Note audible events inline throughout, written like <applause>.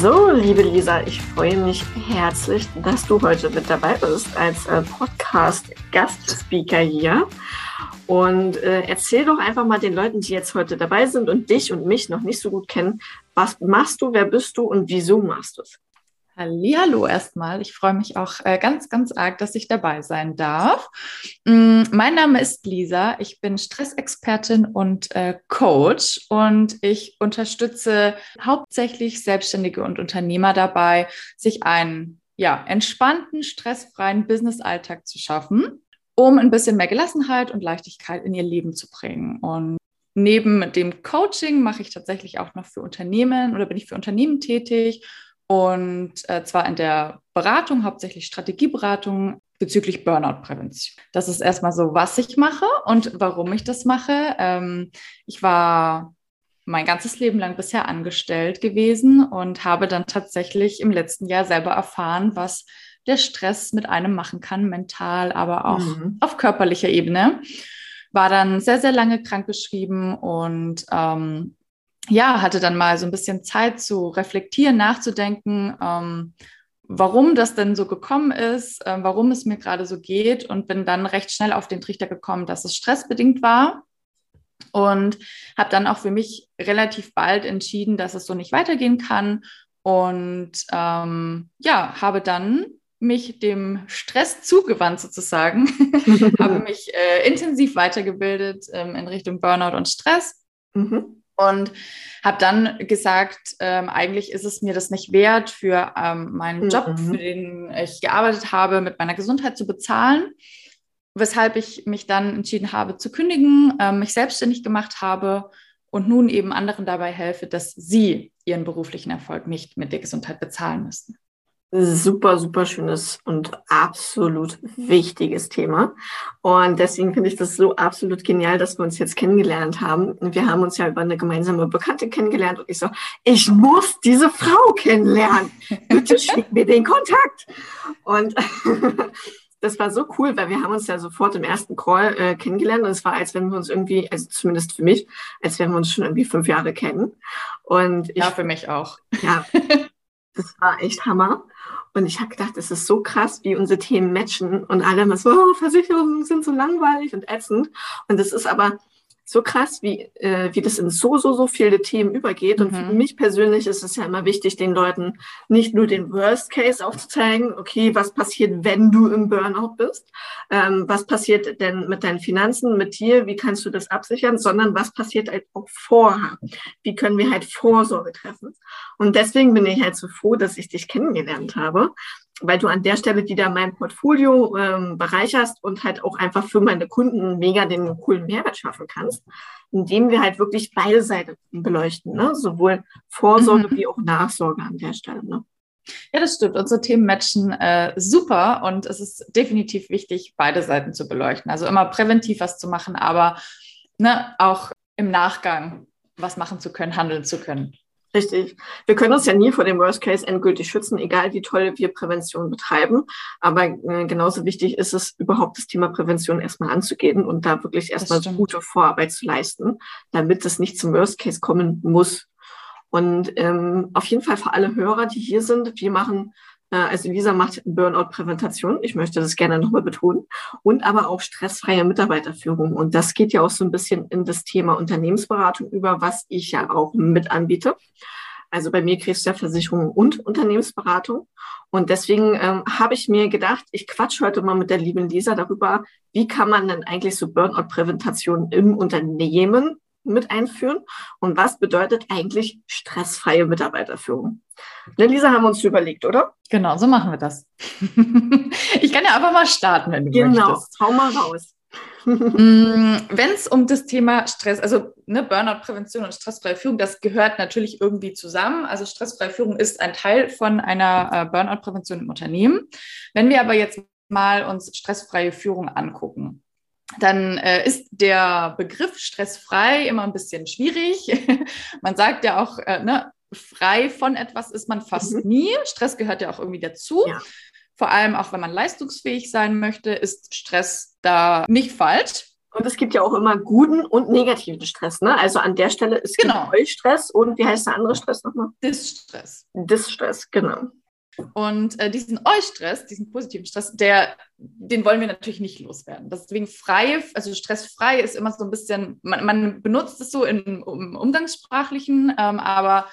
So, liebe Lisa, ich freue mich herzlich, dass du heute mit dabei bist als äh, Podcast-Gastspeaker hier. Und äh, erzähl doch einfach mal den Leuten, die jetzt heute dabei sind und dich und mich noch nicht so gut kennen, was machst du, wer bist du und wieso machst du es? Hallo erstmal. Ich freue mich auch äh, ganz, ganz arg, dass ich dabei sein darf. Mm, mein Name ist Lisa. Ich bin Stressexpertin und äh, Coach und ich unterstütze hauptsächlich Selbstständige und Unternehmer dabei, sich einen ja, entspannten, stressfreien Business-Alltag zu schaffen, um ein bisschen mehr Gelassenheit und Leichtigkeit in ihr Leben zu bringen. Und neben dem Coaching mache ich tatsächlich auch noch für Unternehmen oder bin ich für Unternehmen tätig und äh, zwar in der Beratung, hauptsächlich Strategieberatung bezüglich Burnout-Prävention. Das ist erstmal so, was ich mache und warum ich das mache. Ähm, ich war mein ganzes Leben lang bisher angestellt gewesen und habe dann tatsächlich im letzten Jahr selber erfahren, was der Stress mit einem machen kann, mental, aber auch mhm. auf körperlicher Ebene. War dann sehr, sehr lange krankgeschrieben und ähm, ja, hatte dann mal so ein bisschen Zeit zu reflektieren, nachzudenken, ähm, warum das denn so gekommen ist, äh, warum es mir gerade so geht und bin dann recht schnell auf den Trichter gekommen, dass es stressbedingt war und habe dann auch für mich relativ bald entschieden, dass es so nicht weitergehen kann und ähm, ja, habe dann mich dem Stress zugewandt sozusagen, <laughs> habe <laughs> mich äh, intensiv weitergebildet ähm, in Richtung Burnout und Stress. Mhm und habe dann gesagt, ähm, eigentlich ist es mir das nicht wert, für ähm, meinen mhm. Job, für den ich gearbeitet habe, mit meiner Gesundheit zu bezahlen. Weshalb ich mich dann entschieden habe zu kündigen, ähm, mich selbstständig gemacht habe und nun eben anderen dabei helfe, dass sie ihren beruflichen Erfolg nicht mit der Gesundheit bezahlen müssen super, super schönes und absolut wichtiges Thema. Und deswegen finde ich das so absolut genial, dass wir uns jetzt kennengelernt haben. Wir haben uns ja über eine gemeinsame Bekannte kennengelernt und ich so, ich muss diese Frau kennenlernen. Bitte <laughs> schick mir den Kontakt. Und <laughs> das war so cool, weil wir haben uns ja sofort im ersten Call äh, kennengelernt und es war, als wenn wir uns irgendwie, also zumindest für mich, als wenn wir uns schon irgendwie fünf Jahre kennen. Und ich, ja, für mich auch. Ja, <laughs> das war echt Hammer. Und ich habe gedacht, es ist so krass, wie unsere Themen matchen und alle immer so, oh, Versicherungen sind so langweilig und ätzend. Und es ist aber so krass, wie, äh, wie das in so, so, so viele Themen übergeht. Und mhm. für mich persönlich ist es ja immer wichtig, den Leuten nicht nur den Worst Case aufzuzeigen, okay, was passiert, wenn du im Burnout bist? Ähm, was passiert denn mit deinen Finanzen, mit dir? Wie kannst du das absichern? Sondern was passiert halt auch vorher? Wie können wir halt Vorsorge treffen? Und deswegen bin ich halt so froh, dass ich dich kennengelernt habe, weil du an der Stelle wieder mein Portfolio ähm, bereicherst und halt auch einfach für meine Kunden mega den coolen Mehrwert schaffen kannst, indem wir halt wirklich beide Seiten beleuchten, ne? sowohl Vorsorge mhm. wie auch Nachsorge an der Stelle. Ne? Ja, das stimmt. Unsere Themen matchen äh, super und es ist definitiv wichtig, beide Seiten zu beleuchten. Also immer präventiv was zu machen, aber ne, auch im Nachgang was machen zu können, handeln zu können. Richtig. Wir können uns ja nie vor dem Worst Case endgültig schützen, egal wie toll wir Prävention betreiben. Aber äh, genauso wichtig ist es, überhaupt das Thema Prävention erstmal anzugehen und da wirklich erstmal gute Vorarbeit zu leisten, damit es nicht zum Worst Case kommen muss. Und ähm, auf jeden Fall für alle Hörer, die hier sind, wir machen also Lisa macht Burnout-Präventation. Ich möchte das gerne nochmal betonen. Und aber auch stressfreie Mitarbeiterführung. Und das geht ja auch so ein bisschen in das Thema Unternehmensberatung über, was ich ja auch mit anbiete. Also bei mir kriegst du ja Versicherung und Unternehmensberatung. Und deswegen ähm, habe ich mir gedacht, ich quatsch heute mal mit der lieben Lisa darüber, wie kann man denn eigentlich so Burnout-Präventation im Unternehmen mit einführen und was bedeutet eigentlich stressfreie Mitarbeiterführung. Ne, Lisa, haben wir uns überlegt, oder? Genau, so machen wir das. <laughs> ich kann ja einfach mal starten, wenn du genau, möchtest. Genau, hau mal raus. <laughs> Mm, wenn es um das Thema Stress, also ne, Burnout-Prävention und stressfreie Führung, das gehört natürlich irgendwie zusammen. Also stressfreie Führung ist ein Teil von einer äh, Burnout-Prävention im Unternehmen. Wenn wir aber jetzt mal uns stressfreie Führung angucken, dann äh, ist der Begriff stressfrei immer ein bisschen schwierig. <laughs> man sagt ja auch, äh, ne, frei von etwas ist man fast mhm. nie. Stress gehört ja auch irgendwie dazu. Ja. Vor allem auch, wenn man leistungsfähig sein möchte, ist Stress da nicht falsch. Und es gibt ja auch immer guten und negativen Stress. Ne? Also an der Stelle ist genau Eustress und wie heißt der andere Stress nochmal? Distress. Distress, genau. Und äh, diesen Eustress, diesen positiven Stress, der, den wollen wir natürlich nicht loswerden. Deswegen frei, also stressfrei ist immer so ein bisschen, man, man benutzt es so in, im Umgangssprachlichen, ähm, aber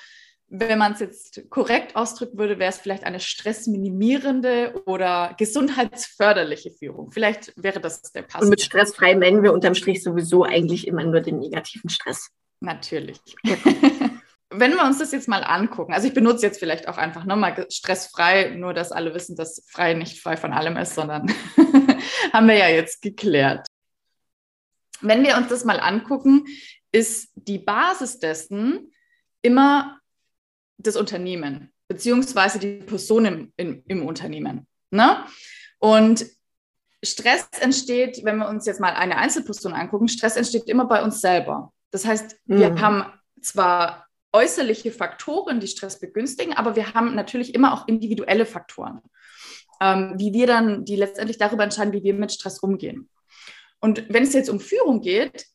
wenn man es jetzt korrekt ausdrücken würde, wäre es vielleicht eine stressminimierende oder gesundheitsförderliche Führung. Vielleicht wäre das der passende. Und mit stressfrei meinen wir unterm Strich sowieso eigentlich immer nur den negativen Stress. Natürlich. <laughs> wenn wir uns das jetzt mal angucken, also ich benutze jetzt vielleicht auch einfach nochmal stressfrei, nur dass alle wissen, dass frei nicht frei von allem ist, sondern <laughs> haben wir ja jetzt geklärt. Wenn wir uns das mal angucken, ist die Basis dessen immer das Unternehmen, beziehungsweise die Personen im, im Unternehmen. Ne? Und Stress entsteht, wenn wir uns jetzt mal eine Einzelperson angucken, Stress entsteht immer bei uns selber. Das heißt, wir mhm. haben zwar äußerliche Faktoren, die Stress begünstigen, aber wir haben natürlich immer auch individuelle Faktoren, ähm, wie wir dann, die letztendlich darüber entscheiden, wie wir mit Stress umgehen. Und wenn es jetzt um Führung geht,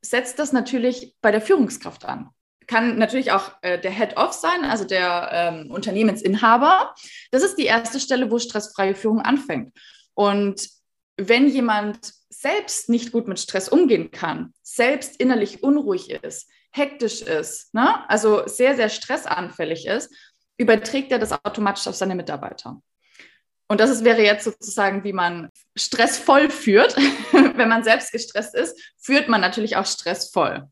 setzt das natürlich bei der Führungskraft an. Kann natürlich auch äh, der Head-Off sein, also der ähm, Unternehmensinhaber. Das ist die erste Stelle, wo stressfreie Führung anfängt. Und wenn jemand selbst nicht gut mit Stress umgehen kann, selbst innerlich unruhig ist, hektisch ist, ne? also sehr, sehr stressanfällig ist, überträgt er das automatisch auf seine Mitarbeiter. Und das ist, wäre jetzt sozusagen, wie man stressvoll führt. <laughs> Wenn man selbst gestresst ist, führt man natürlich auch stressvoll.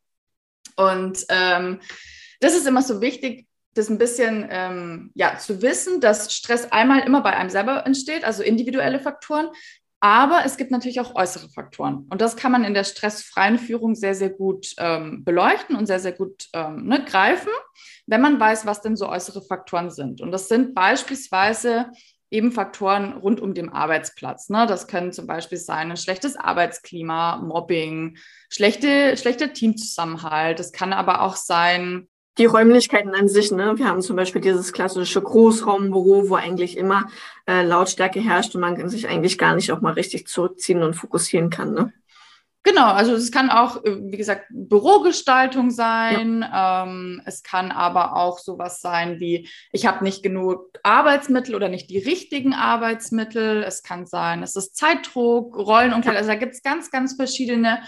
Und ähm, das ist immer so wichtig, das ein bisschen ähm, ja, zu wissen, dass Stress einmal immer bei einem selber entsteht, also individuelle Faktoren, aber es gibt natürlich auch äußere Faktoren. Und das kann man in der stressfreien Führung sehr, sehr gut ähm, beleuchten und sehr, sehr gut ähm, ne, greifen, wenn man weiß, was denn so äußere Faktoren sind. Und das sind beispielsweise eben Faktoren rund um den Arbeitsplatz. Ne? Das können zum Beispiel sein ein schlechtes Arbeitsklima, Mobbing, schlechte, schlechter Teamzusammenhalt. Es kann aber auch sein, die Räumlichkeiten an sich, ne? Wir haben zum Beispiel dieses klassische Großraumbüro, wo eigentlich immer äh, Lautstärke herrscht und man sich eigentlich gar nicht auch mal richtig zurückziehen und fokussieren kann, ne? Genau, also es kann auch, äh, wie gesagt, Bürogestaltung sein. Ja. Ähm, es kann aber auch sowas sein wie, ich habe nicht genug Arbeitsmittel oder nicht die richtigen Arbeitsmittel. Es kann sein, es ist Zeitdruck, Rollenumfeld. Ja. Also da gibt es ganz, ganz verschiedene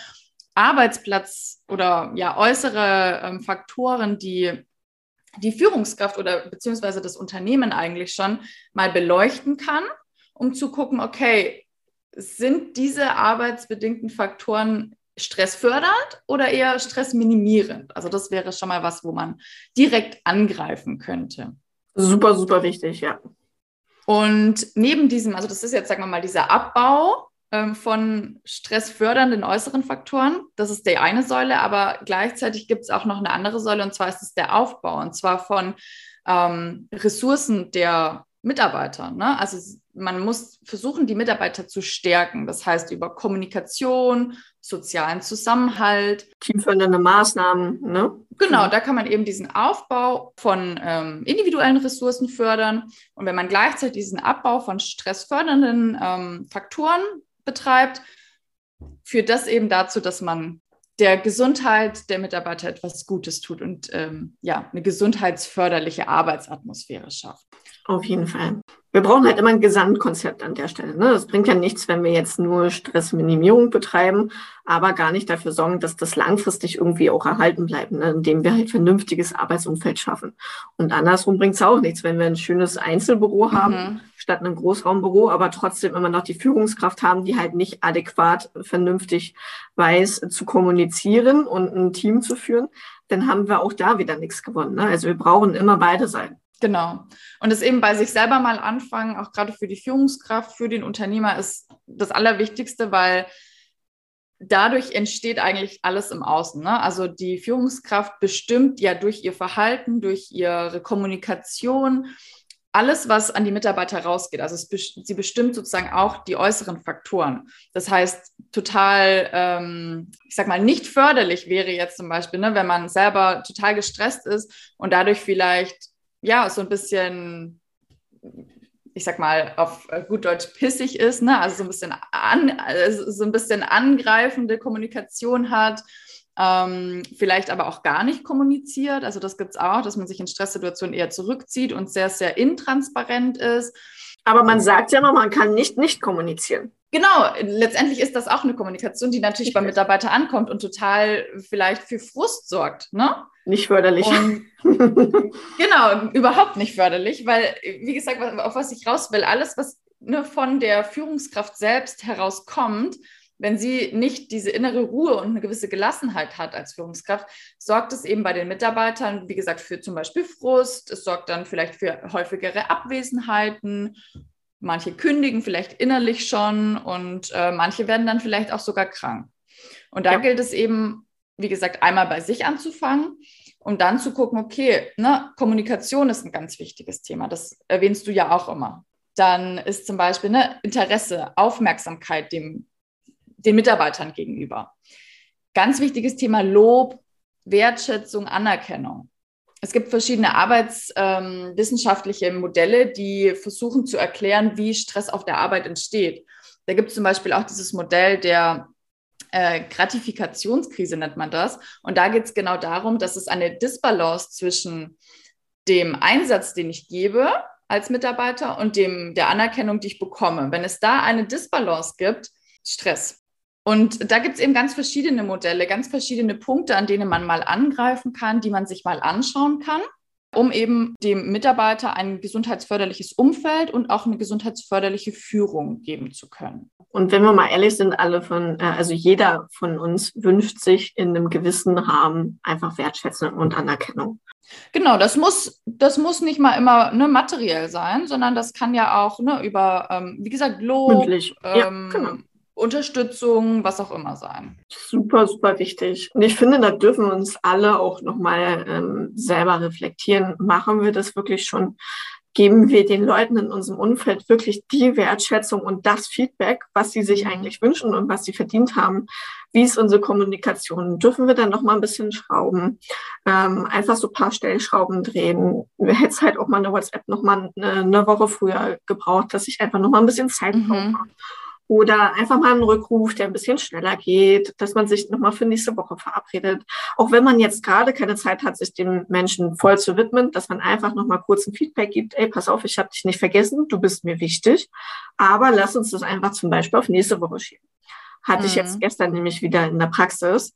Arbeitsplatz oder ja äußere ähm, Faktoren, die die Führungskraft oder beziehungsweise das Unternehmen eigentlich schon mal beleuchten kann, um zu gucken, okay, sind diese arbeitsbedingten Faktoren stressfördernd oder eher stressminimierend? Also das wäre schon mal was, wo man direkt angreifen könnte. Super, super wichtig, ja. Und neben diesem, also das ist jetzt, sagen wir mal, dieser Abbau von stressfördernden äußeren Faktoren. Das ist die eine Säule, aber gleichzeitig gibt es auch noch eine andere Säule und zwar ist es der Aufbau und zwar von ähm, Ressourcen der Mitarbeiter. Ne? Also man muss versuchen, die Mitarbeiter zu stärken. Das heißt über Kommunikation, sozialen Zusammenhalt. Teamfördernde Maßnahmen. Ne? Genau, da kann man eben diesen Aufbau von ähm, individuellen Ressourcen fördern. Und wenn man gleichzeitig diesen Abbau von stressfördernden ähm, Faktoren betreibt, führt das eben dazu, dass man der Gesundheit der Mitarbeiter etwas Gutes tut und ähm, ja, eine gesundheitsförderliche Arbeitsatmosphäre schafft. Auf jeden Fall wir brauchen halt immer ein Gesamtkonzept an der Stelle. Ne? Das bringt ja nichts, wenn wir jetzt nur Stressminimierung betreiben, aber gar nicht dafür sorgen, dass das langfristig irgendwie auch erhalten bleibt, ne? indem wir halt vernünftiges Arbeitsumfeld schaffen. Und andersrum bringt es auch nichts, wenn wir ein schönes Einzelbüro mhm. haben, statt einem Großraumbüro, aber trotzdem immer noch die Führungskraft haben, die halt nicht adäquat vernünftig weiß zu kommunizieren und ein Team zu führen, dann haben wir auch da wieder nichts gewonnen. Ne? Also wir brauchen immer beide Seiten. Genau. Und es eben bei sich selber mal anfangen, auch gerade für die Führungskraft, für den Unternehmer, ist das Allerwichtigste, weil dadurch entsteht eigentlich alles im Außen. Ne? Also die Führungskraft bestimmt ja durch ihr Verhalten, durch ihre Kommunikation, alles, was an die Mitarbeiter rausgeht. Also sie bestimmt sozusagen auch die äußeren Faktoren. Das heißt, total, ähm, ich sag mal, nicht förderlich wäre jetzt zum Beispiel, ne, wenn man selber total gestresst ist und dadurch vielleicht ja, so ein bisschen ich sag mal, auf gut Deutsch pissig ist, ne? also so ein bisschen, an, also so ein bisschen angreifende Kommunikation hat, ähm, vielleicht aber auch gar nicht kommuniziert. Also das gibt es auch, dass man sich in Stresssituationen eher zurückzieht und sehr, sehr intransparent ist. Aber man sagt ja immer, man kann nicht nicht kommunizieren. Genau, letztendlich ist das auch eine Kommunikation, die natürlich beim Mitarbeiter ankommt und total vielleicht für Frust sorgt. Ne? Nicht förderlich. Und, <laughs> genau, überhaupt nicht förderlich, weil, wie gesagt, auf was ich raus will, alles, was ne, von der Führungskraft selbst herauskommt, wenn sie nicht diese innere Ruhe und eine gewisse Gelassenheit hat als Führungskraft, sorgt es eben bei den Mitarbeitern, wie gesagt, für zum Beispiel Frust, es sorgt dann vielleicht für häufigere Abwesenheiten. Manche kündigen vielleicht innerlich schon und äh, manche werden dann vielleicht auch sogar krank. Und da ja. gilt es eben, wie gesagt, einmal bei sich anzufangen und dann zu gucken, okay, ne, Kommunikation ist ein ganz wichtiges Thema. Das erwähnst du ja auch immer. Dann ist zum Beispiel ne, Interesse, Aufmerksamkeit dem den Mitarbeitern gegenüber. Ganz wichtiges Thema Lob, Wertschätzung, Anerkennung. Es gibt verschiedene arbeitswissenschaftliche ähm, Modelle, die versuchen zu erklären, wie Stress auf der Arbeit entsteht. Da gibt es zum Beispiel auch dieses Modell der äh, Gratifikationskrise, nennt man das. Und da geht es genau darum, dass es eine Disbalance zwischen dem Einsatz, den ich gebe als Mitarbeiter und dem, der Anerkennung, die ich bekomme. Wenn es da eine Disbalance gibt, Stress. Und da gibt es eben ganz verschiedene Modelle, ganz verschiedene Punkte, an denen man mal angreifen kann, die man sich mal anschauen kann, um eben dem Mitarbeiter ein gesundheitsförderliches Umfeld und auch eine gesundheitsförderliche Führung geben zu können. Und wenn wir mal ehrlich sind, alle von, äh, also jeder von uns wünscht sich in einem gewissen Rahmen einfach Wertschätzung und Anerkennung. Genau, das muss, das muss nicht mal immer ne, materiell sein, sondern das kann ja auch ne, über, ähm, wie gesagt, Lob, Mündlich. Ähm, ja, genau Unterstützung, was auch immer sein. Super, super wichtig. Und ich finde, da dürfen uns alle auch nochmal ähm, selber reflektieren. Machen wir das wirklich schon? Geben wir den Leuten in unserem Umfeld wirklich die Wertschätzung und das Feedback, was sie sich eigentlich wünschen und was sie verdient haben? Wie ist unsere Kommunikation? Dürfen wir dann noch mal ein bisschen schrauben? Ähm, einfach so ein paar Stellschrauben drehen. Wir hätten halt auch mal eine WhatsApp noch mal eine, eine Woche früher gebraucht, dass ich einfach noch mal ein bisschen Zeit mhm. brauche oder einfach mal einen Rückruf, der ein bisschen schneller geht, dass man sich nochmal für nächste Woche verabredet. Auch wenn man jetzt gerade keine Zeit hat, sich dem Menschen voll zu widmen, dass man einfach nochmal kurz ein Feedback gibt. Ey, pass auf, ich habe dich nicht vergessen, du bist mir wichtig. Aber lass uns das einfach zum Beispiel auf nächste Woche schieben. Hatte mhm. ich jetzt gestern nämlich wieder in der Praxis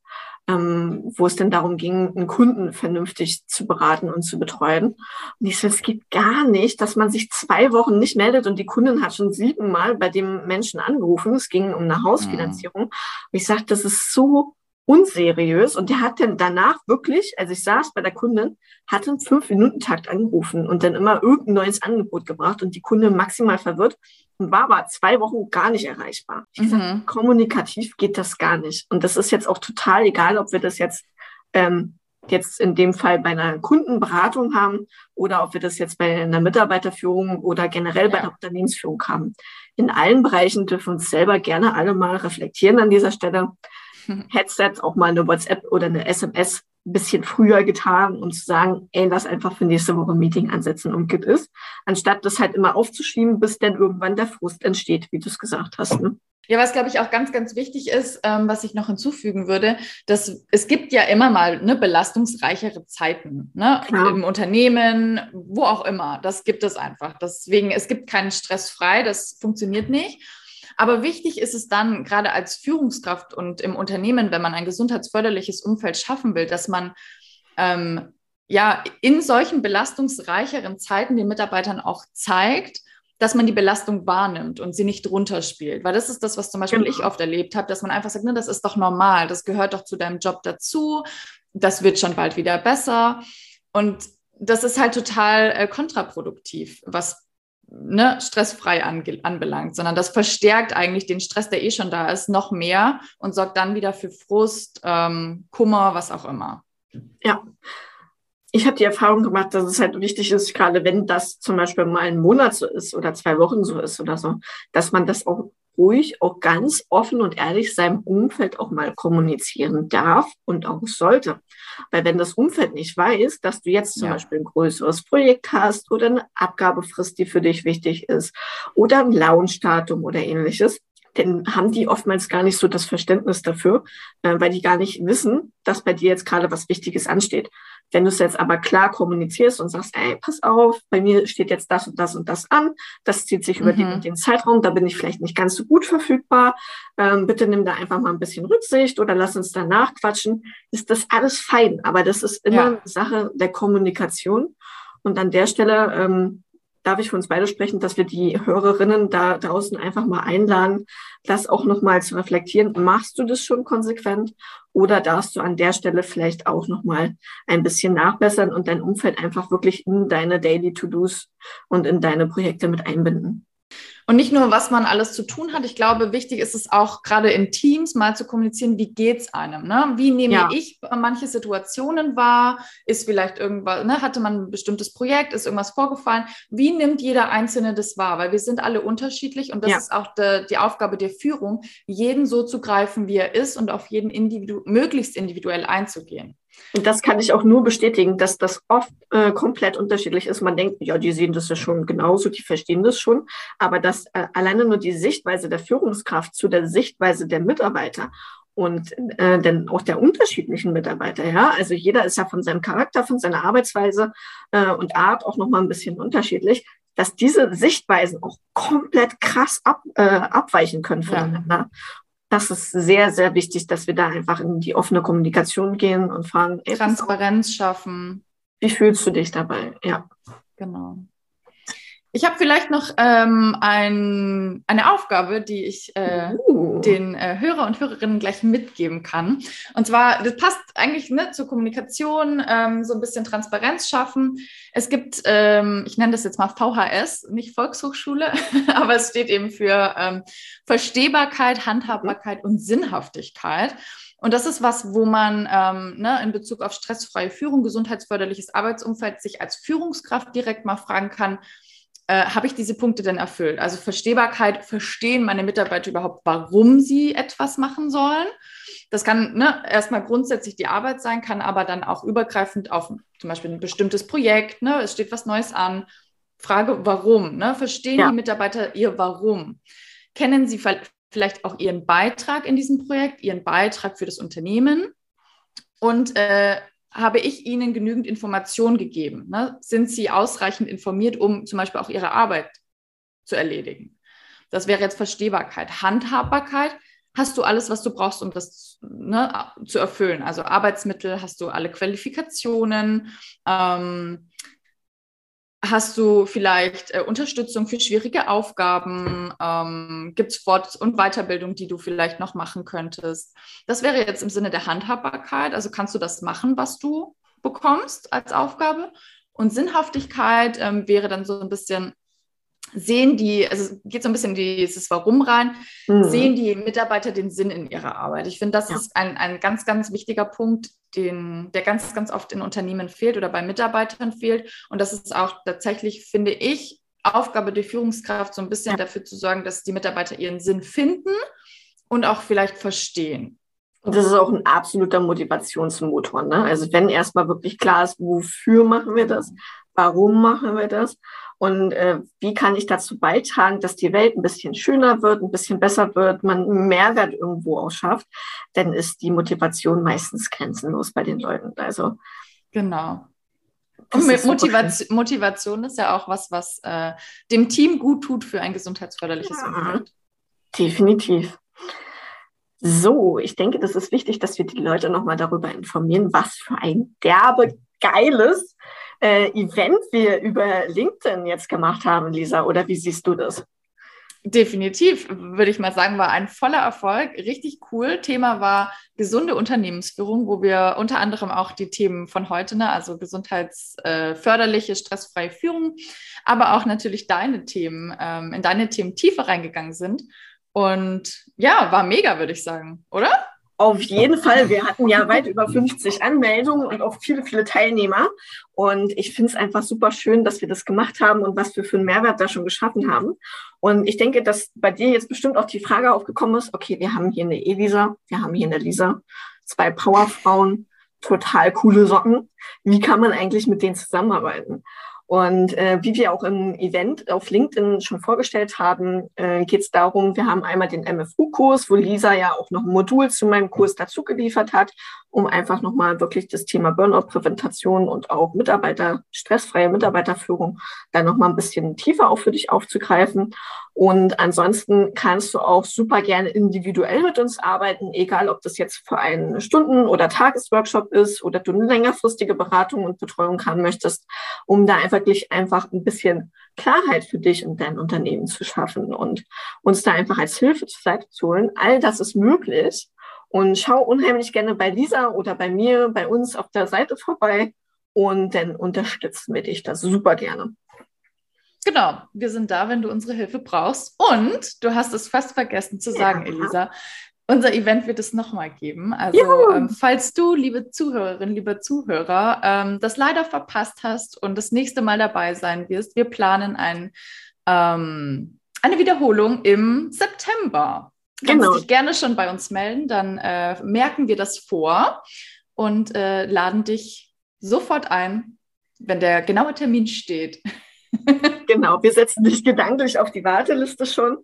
ähm, wo es denn darum ging, einen Kunden vernünftig zu beraten und zu betreuen. Und ich so, es geht gar nicht, dass man sich zwei Wochen nicht meldet und die Kundin hat schon siebenmal bei dem Menschen angerufen. Es ging um eine Hausfinanzierung. Mhm. Und ich sagte, das ist so unseriös. Und der hat dann danach wirklich, also ich saß bei der Kundin, hat einen Fünf-Minuten-Takt angerufen und dann immer irgendein neues Angebot gebracht und die Kundin maximal verwirrt und war aber zwei Wochen gar nicht erreichbar. Ich mhm. Sag, kommunikativ geht das gar nicht. Und das ist jetzt auch total egal, ob wir das jetzt ähm, jetzt in dem Fall bei einer Kundenberatung haben oder ob wir das jetzt bei einer Mitarbeiterführung oder generell ja. bei der Unternehmensführung haben. In allen Bereichen dürfen wir uns selber gerne alle mal reflektieren an dieser Stelle. <laughs> Headsets, auch mal eine WhatsApp oder eine SMS ein bisschen früher getan, um zu sagen, ey, lass einfach für nächste Woche ein Meeting ansetzen und gibt es, anstatt das halt immer aufzuschieben, bis dann irgendwann der Frust entsteht, wie du es gesagt hast. Ne? Ja, was glaube ich auch ganz, ganz wichtig ist, ähm, was ich noch hinzufügen würde, dass es gibt ja immer mal ne, belastungsreichere Zeiten ne, im Unternehmen, wo auch immer. Das gibt es einfach. Deswegen, es gibt keinen Stress frei, das funktioniert nicht. Aber wichtig ist es dann, gerade als Führungskraft und im Unternehmen, wenn man ein gesundheitsförderliches Umfeld schaffen will, dass man ähm, ja in solchen belastungsreicheren Zeiten den Mitarbeitern auch zeigt, dass man die Belastung wahrnimmt und sie nicht runterspielt. Weil das ist das, was zum Beispiel genau. ich oft erlebt habe, dass man einfach sagt, ne, das ist doch normal, das gehört doch zu deinem Job dazu, das wird schon bald wieder besser. Und das ist halt total äh, kontraproduktiv, was ne, stressfrei ange anbelangt, sondern das verstärkt eigentlich den Stress, der eh schon da ist, noch mehr und sorgt dann wieder für Frust, ähm, Kummer, was auch immer. Ja. Ich habe die Erfahrung gemacht, dass es halt wichtig ist, gerade wenn das zum Beispiel mal einen Monat so ist oder zwei Wochen so ist oder so, dass man das auch ruhig auch ganz offen und ehrlich seinem Umfeld auch mal kommunizieren darf und auch sollte. Weil wenn das Umfeld nicht weiß, dass du jetzt zum ja. Beispiel ein größeres Projekt hast oder eine Abgabefrist, die für dich wichtig ist oder ein Launchdatum oder ähnliches, dann haben die oftmals gar nicht so das Verständnis dafür, äh, weil die gar nicht wissen, dass bei dir jetzt gerade was Wichtiges ansteht. Wenn du es jetzt aber klar kommunizierst und sagst, ey, pass auf, bei mir steht jetzt das und das und das an, das zieht sich über mhm. den den Zeitraum, da bin ich vielleicht nicht ganz so gut verfügbar, ähm, bitte nimm da einfach mal ein bisschen Rücksicht oder lass uns danach quatschen, ist das alles fein. Aber das ist immer ja. Sache der Kommunikation. Und an der Stelle ähm, darf ich für uns beide sprechen, dass wir die Hörerinnen da draußen einfach mal einladen, das auch nochmal zu reflektieren. Machst du das schon konsequent oder darfst du an der Stelle vielleicht auch nochmal ein bisschen nachbessern und dein Umfeld einfach wirklich in deine Daily To-Dos und in deine Projekte mit einbinden? Und nicht nur, was man alles zu tun hat. Ich glaube, wichtig ist es auch gerade in Teams mal zu kommunizieren, wie geht es einem? Ne? Wie nehme ja. ich manche Situationen wahr? Ist vielleicht irgendwas, ne? hatte man ein bestimmtes Projekt, ist irgendwas vorgefallen? Wie nimmt jeder Einzelne das wahr? Weil wir sind alle unterschiedlich und das ja. ist auch de, die Aufgabe der Führung, jeden so zu greifen, wie er ist und auf jeden individu möglichst individuell einzugehen. Und das kann ich auch nur bestätigen, dass das oft äh, komplett unterschiedlich ist. Man denkt, ja, die sehen das ja schon genauso, die verstehen das schon. Aber dass äh, alleine nur die Sichtweise der Führungskraft zu der Sichtweise der Mitarbeiter und äh, denn auch der unterschiedlichen Mitarbeiter, ja, also jeder ist ja von seinem Charakter, von seiner Arbeitsweise äh, und Art auch nochmal ein bisschen unterschiedlich, dass diese Sichtweisen auch komplett krass ab, äh, abweichen können voneinander. Ja das ist sehr, sehr wichtig, dass wir da einfach in die offene Kommunikation gehen und fragen. Ey, Transparenz schaffen. Wie fühlst du dich dabei? Ja. Genau. Ich habe vielleicht noch ähm, ein, eine Aufgabe, die ich äh, uh. den äh, Hörer und Hörerinnen gleich mitgeben kann. Und zwar, das passt eigentlich ne, zur Kommunikation, ähm, so ein bisschen Transparenz schaffen. Es gibt, ähm, ich nenne das jetzt mal VHS, nicht Volkshochschule, <laughs> aber es steht eben für ähm, Verstehbarkeit, Handhabbarkeit und Sinnhaftigkeit. Und das ist was, wo man ähm, ne, in Bezug auf stressfreie Führung, gesundheitsförderliches Arbeitsumfeld sich als Führungskraft direkt mal fragen kann, äh, habe ich diese Punkte denn erfüllt? Also Verstehbarkeit, verstehen meine Mitarbeiter überhaupt, warum sie etwas machen sollen? Das kann ne, erstmal grundsätzlich die Arbeit sein, kann aber dann auch übergreifend auf zum Beispiel ein bestimmtes Projekt, ne, es steht was Neues an. Frage, warum? Ne? Verstehen ja. die Mitarbeiter ihr Warum? Kennen sie vielleicht auch ihren Beitrag in diesem Projekt, ihren Beitrag für das Unternehmen? Und äh, habe ich Ihnen genügend Informationen gegeben? Ne? Sind Sie ausreichend informiert, um zum Beispiel auch Ihre Arbeit zu erledigen? Das wäre jetzt Verstehbarkeit. Handhabbarkeit, hast du alles, was du brauchst, um das ne, zu erfüllen? Also Arbeitsmittel, hast du alle Qualifikationen? Ähm, Hast du vielleicht äh, Unterstützung für schwierige Aufgaben? Ähm, Gibt es Fort- und Weiterbildung, die du vielleicht noch machen könntest? Das wäre jetzt im Sinne der Handhabbarkeit. Also kannst du das machen, was du bekommst als Aufgabe? Und Sinnhaftigkeit ähm, wäre dann so ein bisschen, sehen die, also es geht so ein bisschen in dieses Warum rein, mhm. sehen die Mitarbeiter den Sinn in ihrer Arbeit. Ich finde, das ja. ist ein, ein ganz, ganz wichtiger Punkt, den, der ganz, ganz oft in Unternehmen fehlt oder bei Mitarbeitern fehlt. Und das ist auch tatsächlich, finde ich, Aufgabe der Führungskraft, so ein bisschen ja. dafür zu sorgen, dass die Mitarbeiter ihren Sinn finden und auch vielleicht verstehen. Und das ist auch ein absoluter Motivationsmotor. Ne? Also wenn erstmal wirklich klar ist, wofür machen wir das, warum machen wir das und äh, wie kann ich dazu beitragen, dass die Welt ein bisschen schöner wird, ein bisschen besser wird, man einen Mehrwert irgendwo auch schafft, dann ist die Motivation meistens grenzenlos bei den Leuten. Also genau. Und Motivation, Motivation ist ja auch was, was äh, dem Team gut tut für ein gesundheitsförderliches ja, Umfeld. Definitiv. So, ich denke, das ist wichtig, dass wir die Leute nochmal darüber informieren, was für ein derbe, geiles äh, Event wir über LinkedIn jetzt gemacht haben, Lisa. Oder wie siehst du das? Definitiv, würde ich mal sagen, war ein voller Erfolg. Richtig cool. Thema war gesunde Unternehmensführung, wo wir unter anderem auch die Themen von heute, ne, also gesundheitsförderliche, stressfreie Führung, aber auch natürlich deine Themen, ähm, in deine Themen tiefer reingegangen sind. Und ja, war mega, würde ich sagen, oder? Auf jeden <laughs> Fall. Wir hatten ja weit über 50 Anmeldungen und auch viele, viele Teilnehmer. Und ich finde es einfach super schön, dass wir das gemacht haben und was wir für einen Mehrwert da schon geschaffen haben. Und ich denke, dass bei dir jetzt bestimmt auch die Frage aufgekommen ist, okay, wir haben hier eine Elisa, wir haben hier eine Lisa, zwei Powerfrauen, total coole Socken. Wie kann man eigentlich mit denen zusammenarbeiten? Und äh, wie wir auch im Event auf LinkedIn schon vorgestellt haben, äh, geht es darum, wir haben einmal den MFU-Kurs, wo Lisa ja auch noch ein Modul zu meinem Kurs dazu geliefert hat, um einfach nochmal wirklich das Thema Burnout-Präventation und auch Mitarbeiter, stressfreie Mitarbeiterführung da nochmal ein bisschen tiefer auch für dich aufzugreifen. Und ansonsten kannst du auch super gerne individuell mit uns arbeiten, egal ob das jetzt für einen Stunden- oder Tagesworkshop ist oder du eine längerfristige Beratung und Betreuung haben möchtest, um da einfach wirklich einfach ein bisschen Klarheit für dich und dein Unternehmen zu schaffen und uns da einfach als Hilfe zur Seite zu holen. All das ist möglich. Und schau unheimlich gerne bei Lisa oder bei mir, bei uns auf der Seite vorbei und dann unterstützen wir dich da super gerne. Genau, wir sind da, wenn du unsere Hilfe brauchst. Und du hast es fast vergessen zu sagen, ja. Elisa. Unser Event wird es nochmal geben. Also, ähm, falls du, liebe Zuhörerin, lieber Zuhörer, ähm, das leider verpasst hast und das nächste Mal dabei sein wirst, wir planen ein, ähm, eine Wiederholung im September. Du kannst genau. dich gerne schon bei uns melden, dann äh, merken wir das vor und äh, laden dich sofort ein, wenn der genaue Termin steht. <laughs> genau, wir setzen dich gedanklich auf die Warteliste schon.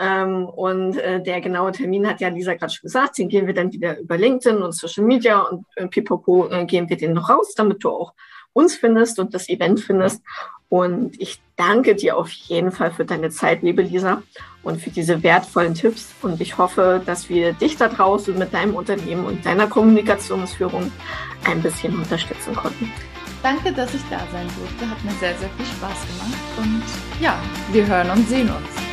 Ähm, und äh, der genaue Termin hat ja Lisa gerade schon gesagt, den gehen wir dann wieder über LinkedIn und Social Media und äh, pipapo äh, gehen wir den noch raus, damit du auch uns findest und das Event findest. Und ich danke dir auf jeden Fall für deine Zeit, liebe Lisa, und für diese wertvollen Tipps. Und ich hoffe, dass wir dich da draußen mit deinem Unternehmen und deiner Kommunikationsführung ein bisschen unterstützen konnten. Danke, dass ich da sein durfte. Hat mir sehr, sehr viel Spaß gemacht. Und ja, wir hören und sehen uns.